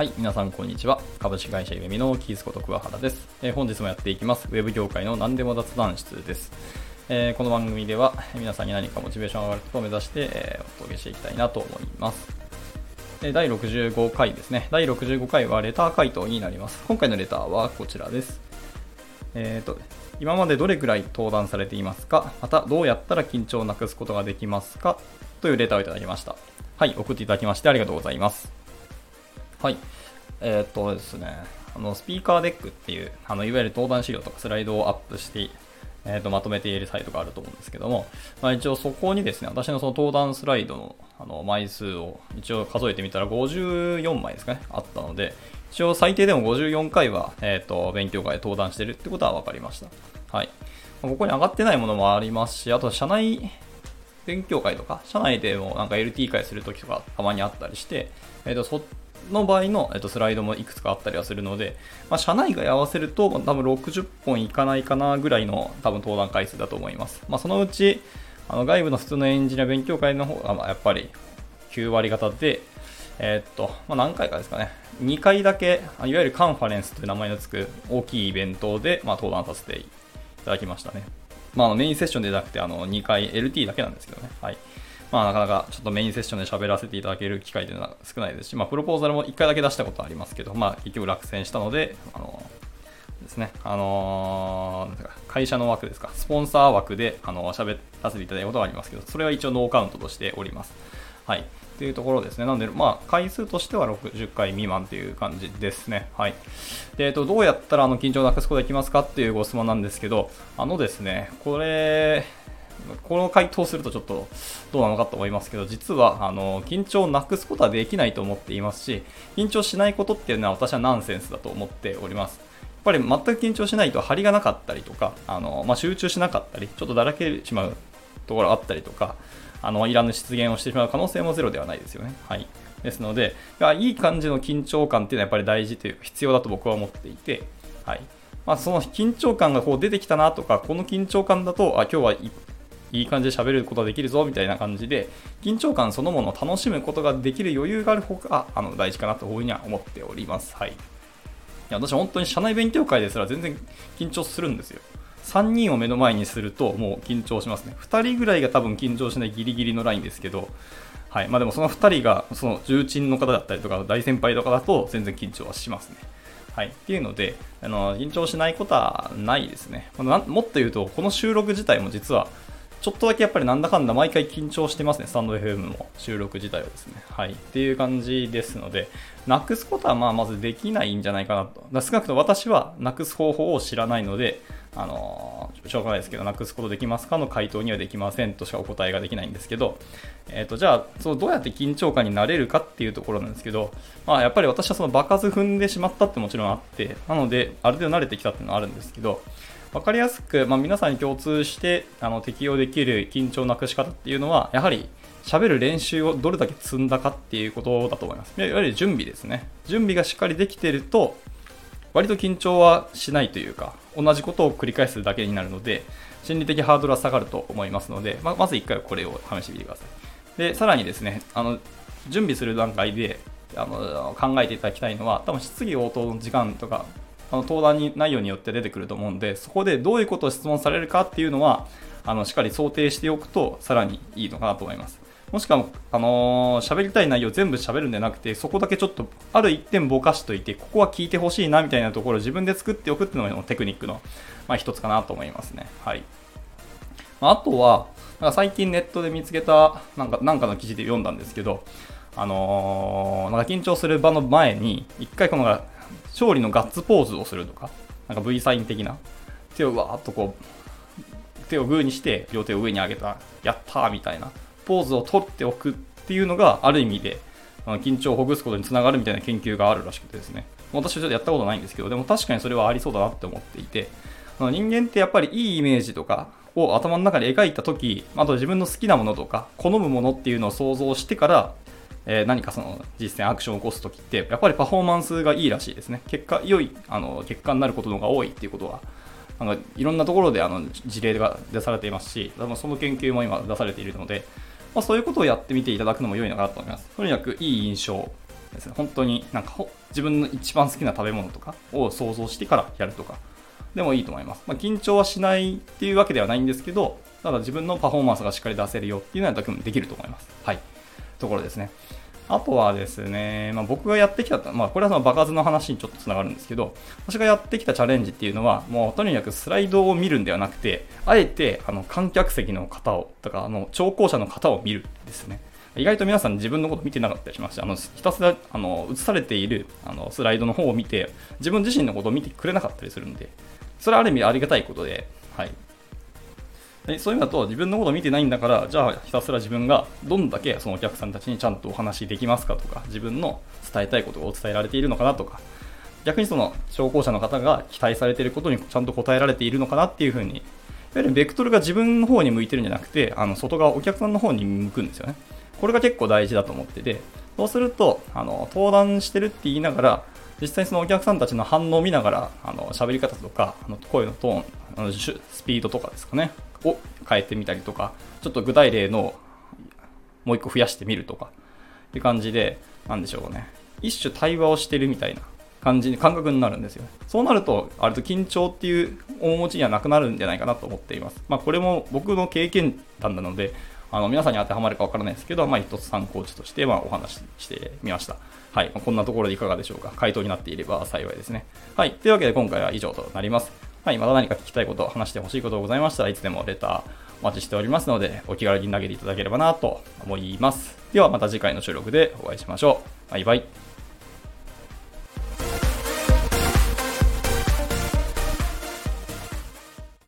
はい、皆さんこんにちは。株式会社ゆめみのキースこと桑原です、えー、本日もやっていきます。ウェブ業界の何でも雑談室です。えー、この番組では皆さんに何かモチベーション上がることを目指して、えー、お届けしていきたいなと思います。え第65回ですね。第65回はレター回答になります。今回のレターはこちらです。えっ、と、今までどれくらい登壇されていますか？またどうやったら緊張をなくすことができますか？というレターをいただきました。はい、送っていただきましてありがとうございます。はい。えー、っとですね、あの、スピーカーデックっていう、あの、いわゆる登壇資料とかスライドをアップして、えー、とまとめているサイトがあると思うんですけども、まあ、一応そこにですね、私のその登壇スライドのあの枚数を一応数えてみたら54枚ですかね、あったので、一応最低でも54回は、えっ、ー、と、勉強会で登壇してるってことは分かりました。はい。ここに上がってないものもありますし、あと社内勉強会とか、社内でもなんか LT 会するときとかたまにあったりして、えっ、ー、と、その場合の、えっと、スライドもいくつかあったりはするので、まあ、社内外合わせると、多分60本いかないかなぐらいの多分登壇回数だと思います。まあ、そのうち、あの外部の普通のエンジニア勉強会の方が、ま、やっぱり9割方で、えー、っと、まあ、何回かですかね、2回だけ、いわゆるカンファレンスという名前の付く大きいイベントで、まあ、登壇させていただきましたね。まあ、メインセッションでなくて、あの、2回 LT だけなんですけどね。はい。まあ、なかなかちょっとメインセッションで喋らせていただける機会というのは少ないですし、まあ、プロポーザルも1回だけ出したことありますけど、まあ、結局落選したので、あのですね、あのー、会社の枠ですか、スポンサー枠で、あの、喋らせていただいたことはありますけど、それは一応ノーカウントとしております。はい。というところですね。なので、まあ、回数としては60回未満という感じですね。はい。で、えっと、どうやったらあの緊張をなくすことができますかっていうご質問なんですけど、あのですね、これ、この回答するとちょっとどうなのかと思いますけど、実はあの緊張をなくすことはできないと思っていますし、緊張しないことっていうのは私はナンセンスだと思っております。やっぱり全く緊張しないと張りがなかったりとか、あのまあ、集中しなかったり、ちょっとだらけてしまうところあったりとか、あのいらぬ失言をしてしまう可能性もゼロではないですよね。はい。ですので、いい感じの緊張感っていうのはやっぱり大事という必要だと僕は思っていて、はい。まあ、その緊張感がこう出てきたなとか、この緊張感だと、あ、今日はいい感じで喋ることができるぞみたいな感じで、緊張感そのものを楽しむことができる余裕がある方があの大事かなというふうには思っております。はい。いや私本当に社内勉強会ですら全然緊張するんですよ。3人を目の前にするともう緊張しますね。2人ぐらいが多分緊張しないギリギリのラインですけど、はい。まあでもその2人がその重鎮の方だったりとか大先輩とかだと全然緊張はしますね。はい。っていうので、あの、緊張しないことはないですね。もっと言うと、この収録自体も実はちょっとだけやっぱりなんだかんだ毎回緊張してますね、スタンド FM も収録自体はですね。はい。っていう感じですので、なくすことはまあまずできないんじゃないかなと。だ少なくとも私はなくす方法を知らないので、あのー、しょうがないですけど、なくすことできますかの回答にはできませんとしかお答えができないんですけど、えっ、ー、と、じゃあ、そのどうやって緊張感になれるかっていうところなんですけど、まあ、やっぱり私はその場数踏んでしまったってもちろんあって、なので、ある程度慣れてきたっていうのはあるんですけど、分かりやすく、まあ、皆さんに共通してあの適用できる緊張なくし方っていうのは、やはり喋る練習をどれだけ積んだかっていうことだと思います。いわゆる準備ですね。準備がしっかりできてると、割と緊張はしないというか、同じことを繰り返すだけになるので、心理的ハードルは下がると思いますので、まあ、まず1回これを試してみてください。で、さらにですね、あの準備する段階であの考えていただきたいのは、多分質疑応答の時間とかあの登壇に内容によって出てくると思うんで、そこでどういうことを質問されるかっていうのは、あのしっかり想定しておくと、さらにいいのかなと思います。もしくは、あのー、喋りたい内容全部喋るんじゃなくて、そこだけちょっと、ある一点ぼかしといて、ここは聞いてほしいなみたいなところを自分で作っておくっていうのがテクニックの、まあ、一つかなと思いますね。はい。あとは、なんか最近ネットで見つけた、なんか、なんかの記事で読んだんですけど、あのー、なんか緊張する場の前に、一回この勝利のガッツポーズをするとか、なんか V サイン的な、手をわーっとこう、手をグーにして、両手を上に上げた、やったーみたいな、ポーズを取っておくっていうのが、ある意味で、緊張をほぐすことにつながるみたいな研究があるらしくてですね。私はちょっとやったことないんですけど、でも確かにそれはありそうだなって思っていて、人間ってやっぱりいいイメージとかを頭の中で描いたとき、あと自分の好きなものとか、好むものっていうのを想像してから、えー、何かその実践アクションを起こすときって、やっぱりパフォーマンスがいいらしいですね。結果、良いあの結果になることの方が多いっていうことは、なんかいろんなところであの事例が出されていますし、その研究も今出されているので、まあ、そういうことをやってみていただくのも良いのかなと思います。とにかくいい印象ですね。本当になんか自分の一番好きな食べ物とかを想像してからやるとかでもいいと思います。まあ、緊張はしないっていうわけではないんですけど、ただ自分のパフォーマンスがしっかり出せるよっていうのは多分できると思います。はい。ところですね。あとはですね、まあ、僕がやってきた、まあ、これはその場数の話にちょっとつながるんですけど、私がやってきたチャレンジっていうのは、もうとにかくスライドを見るんではなくて、あえてあの観客席の方を、とかあの聴講者の方を見るですね。意外と皆さん自分のこと見てなかったりしますし、あのひたすらあの映されているあのスライドの方を見て、自分自身のことを見てくれなかったりするんで、それはある意味ありがたいことで、はい。でそういうのだと自分のこと見てないんだからじゃあひたすら自分がどんだけそのお客さんたちにちゃんとお話できますかとか自分の伝えたいことがお伝えられているのかなとか逆にその聴講者の方が期待されていることにちゃんと答えられているのかなっていうふうにいわゆるベクトルが自分の方に向いてるんじゃなくてあの外側お客さんの方に向くんですよね。これが結構大事だと思っててそうするとあの登壇してるって言いながら実際そのお客さんたちの反応を見ながらあの喋り方とかあの声のトーンあのスピードとかですかね。を変えてみたりとか、ちょっと具体例のもう一個増やしてみるとか、って感じで、なんでしょうね。一種対話をしてるみたいな感じに、感覚になるんですよ。そうなると、あると緊張っていう面持ちにはなくなるんじゃないかなと思っています。まあ、これも僕の経験談なので、あの皆さんに当てはまるかわからないですけど、まあ、一つ参考値としてまお話ししてみました。はい。こんなところでいかがでしょうか。回答になっていれば幸いですね。はい。というわけで今回は以上となります。はい、また何か聞きたいこと、話してほしいことございましたらいつでもレターお待ちしておりますので、お気軽に投げていただければなと思います。ではまた次回の収録でお会いしましょう。バイバイ。